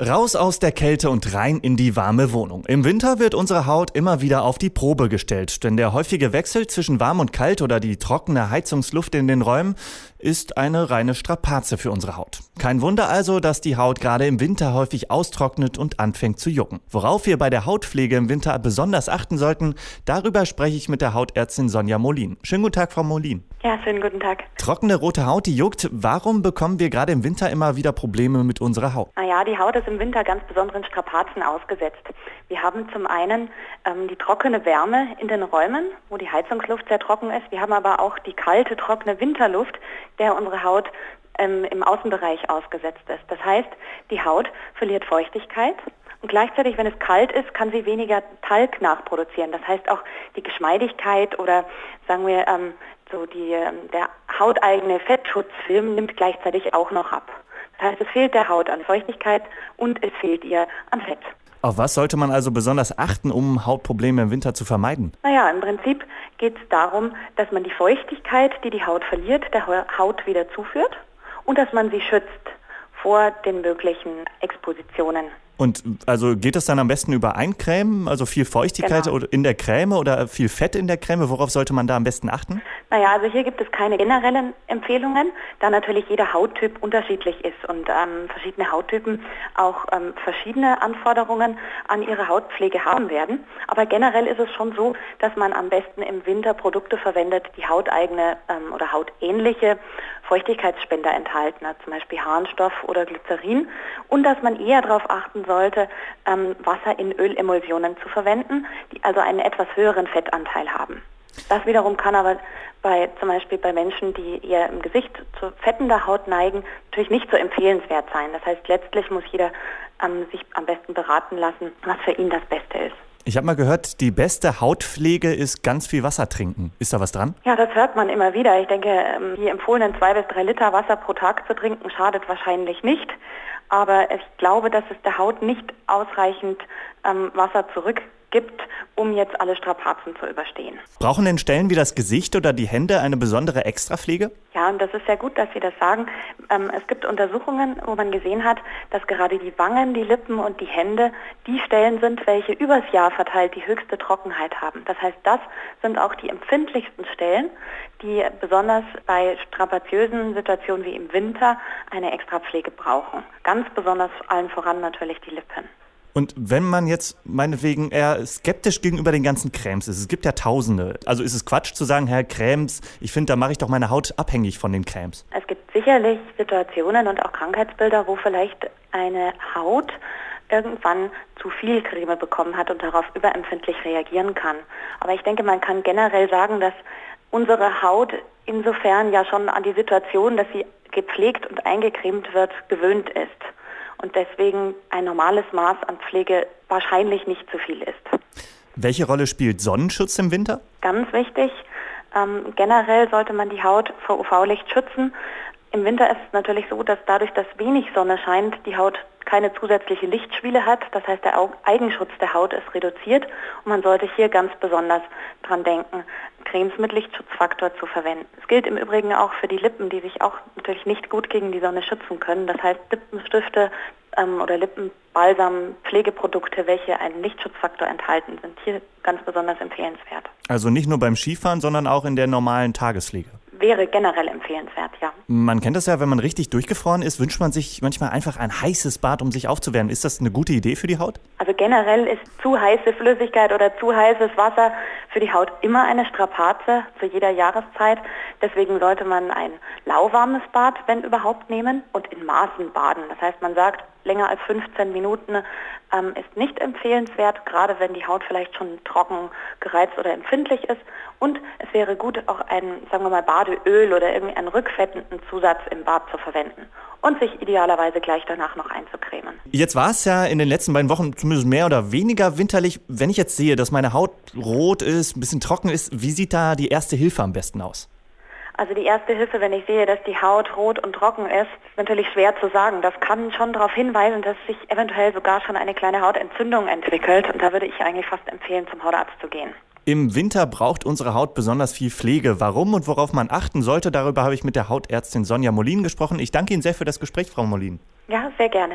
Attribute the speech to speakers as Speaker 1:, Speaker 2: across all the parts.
Speaker 1: Raus aus der Kälte und rein in die warme Wohnung. Im Winter wird unsere Haut immer wieder auf die Probe gestellt, denn der häufige Wechsel zwischen warm und kalt oder die trockene Heizungsluft in den Räumen ist eine reine Strapaze für unsere Haut. Kein Wunder also, dass die Haut gerade im Winter häufig austrocknet und anfängt zu jucken. Worauf wir bei der Hautpflege im Winter besonders achten sollten, darüber spreche ich mit der Hautärztin Sonja Molin. Schönen guten Tag, Frau Molin.
Speaker 2: Ja, schönen guten Tag.
Speaker 1: Trockene rote Haut, die juckt. Warum bekommen wir gerade im Winter immer wieder Probleme mit unserer Haut?
Speaker 2: Naja, die Haut ist im Winter ganz besonderen Strapazen ausgesetzt. Wir haben zum einen ähm, die trockene Wärme in den Räumen, wo die Heizungsluft sehr trocken ist. Wir haben aber auch die kalte, trockene Winterluft, der unsere Haut ähm, im Außenbereich ausgesetzt ist. Das heißt, die Haut verliert Feuchtigkeit und gleichzeitig, wenn es kalt ist, kann sie weniger Talg nachproduzieren. Das heißt auch die Geschmeidigkeit oder sagen wir ähm, so die, ähm, der hauteigene Fettschutzfilm nimmt gleichzeitig auch noch ab. Das heißt, es fehlt der Haut an Feuchtigkeit und es fehlt ihr an Fett.
Speaker 1: Auf was sollte man also besonders achten, um Hautprobleme im Winter zu vermeiden?
Speaker 2: Naja, im Prinzip geht es darum, dass man die Feuchtigkeit, die die Haut verliert, der Haut wieder zuführt und dass man sie schützt vor den möglichen Expositionen.
Speaker 1: Und also geht das dann am besten über Eincremen, also viel Feuchtigkeit genau. in der Creme oder viel Fett in der Creme? Worauf sollte man da am besten achten?
Speaker 2: Naja, also hier gibt es keine generellen Empfehlungen, da natürlich jeder Hauttyp unterschiedlich ist und ähm, verschiedene Hauttypen auch ähm, verschiedene Anforderungen an ihre Hautpflege haben werden. Aber generell ist es schon so, dass man am besten im Winter Produkte verwendet, die hauteigene ähm, oder hautähnliche Feuchtigkeitsspender enthalten, also zum Beispiel Harnstoff oder Glycerin und dass man eher darauf achten sollte, ähm, Wasser in Ölemulsionen zu verwenden, die also einen etwas höheren Fettanteil haben. Das wiederum kann aber bei zum Beispiel bei Menschen, die eher im Gesicht zu fettender Haut neigen, natürlich nicht so empfehlenswert sein. Das heißt, letztlich muss jeder ähm, sich am besten beraten lassen, was für ihn das Beste ist.
Speaker 1: Ich habe mal gehört, die beste Hautpflege ist ganz viel Wasser trinken. Ist da was dran?
Speaker 2: Ja, das hört man immer wieder. Ich denke, ähm, die empfohlenen zwei bis drei Liter Wasser pro Tag zu trinken schadet wahrscheinlich nicht. Aber ich glaube, dass es der Haut nicht ausreichend ähm, Wasser zurückgibt, um jetzt alle Strapazen zu überstehen.
Speaker 1: Brauchen denn Stellen wie das Gesicht oder die Hände eine besondere Extrapflege?
Speaker 2: Ja, und das ist sehr gut, dass Sie das sagen. Ähm, es gibt Untersuchungen, wo man gesehen hat, dass gerade die Wangen, die Lippen und die Hände die Stellen sind, welche übers Jahr verteilt die höchste Trockenheit haben. Das heißt, das sind auch die empfindlichsten Stellen, die besonders bei strapaziösen Situationen wie im Winter eine Extrapflege brauchen. Ganz besonders allen voran natürlich die Lippen.
Speaker 1: Und wenn man jetzt meinetwegen eher skeptisch gegenüber den ganzen Cremes ist, es gibt ja tausende, also ist es Quatsch zu sagen, Herr Cremes, ich finde, da mache ich doch meine Haut abhängig von den Cremes.
Speaker 2: Es gibt sicherlich Situationen und auch Krankheitsbilder, wo vielleicht eine Haut irgendwann zu viel Creme bekommen hat und darauf überempfindlich reagieren kann. Aber ich denke, man kann generell sagen, dass unsere Haut insofern ja schon an die Situation, dass sie gepflegt und eingecremt wird, gewöhnt ist und deswegen ein normales Maß an Pflege wahrscheinlich nicht zu viel ist.
Speaker 1: Welche Rolle spielt Sonnenschutz im Winter?
Speaker 2: Ganz wichtig. Ähm, generell sollte man die Haut vor UV-Licht schützen. Im Winter ist es natürlich so, dass dadurch, dass wenig Sonne scheint, die Haut keine zusätzliche Lichtspiele hat. Das heißt, der Eigenschutz der Haut ist reduziert und man sollte hier ganz besonders dran denken, Cremes mit Lichtschutzfaktor zu verwenden. Es gilt im Übrigen auch für die Lippen, die sich auch natürlich nicht gut gegen die Sonne schützen können. Das heißt, Lippenstifte ähm, oder Lippenbalsam, Pflegeprodukte, welche einen Lichtschutzfaktor enthalten, sind hier ganz besonders empfehlenswert.
Speaker 1: Also nicht nur beim Skifahren, sondern auch in der normalen Tagespflege
Speaker 2: wäre generell empfehlenswert, ja.
Speaker 1: Man kennt das ja, wenn man richtig durchgefroren ist, wünscht man sich manchmal einfach ein heißes Bad, um sich aufzuwärmen. Ist das eine gute Idee für die Haut?
Speaker 2: Also generell ist zu heiße Flüssigkeit oder zu heißes Wasser für die Haut immer eine Strapaze zu jeder Jahreszeit. Deswegen sollte man ein lauwarmes Bad, wenn überhaupt, nehmen und in Maßen baden. Das heißt, man sagt, länger als 15 Minuten ähm, ist nicht empfehlenswert, gerade wenn die Haut vielleicht schon trocken, gereizt oder empfindlich ist. Und es wäre gut, auch ein, sagen wir mal, Badeöl oder irgendeinen rückfettenden Zusatz im Bad zu verwenden und sich idealerweise gleich danach noch einzucremen.
Speaker 1: Jetzt war es ja in den letzten beiden Wochen zumindest mehr oder weniger winterlich. Wenn ich jetzt sehe, dass meine Haut rot ist, ein bisschen trocken ist, wie sieht da die erste Hilfe am besten aus?
Speaker 2: Also die erste Hilfe, wenn ich sehe, dass die Haut rot und trocken ist, ist natürlich schwer zu sagen. Das kann schon darauf hinweisen, dass sich eventuell sogar schon eine kleine Hautentzündung entwickelt. Und da würde ich eigentlich fast empfehlen, zum Hautarzt zu gehen.
Speaker 1: Im Winter braucht unsere Haut besonders viel Pflege. Warum und worauf man achten sollte, darüber habe ich mit der Hautärztin Sonja Molin gesprochen. Ich danke Ihnen sehr für das Gespräch, Frau Molin.
Speaker 2: Ja, sehr gerne.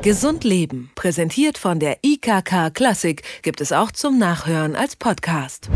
Speaker 3: Gesund Leben, präsentiert von der IKK Klassik, gibt es auch zum Nachhören als Podcast.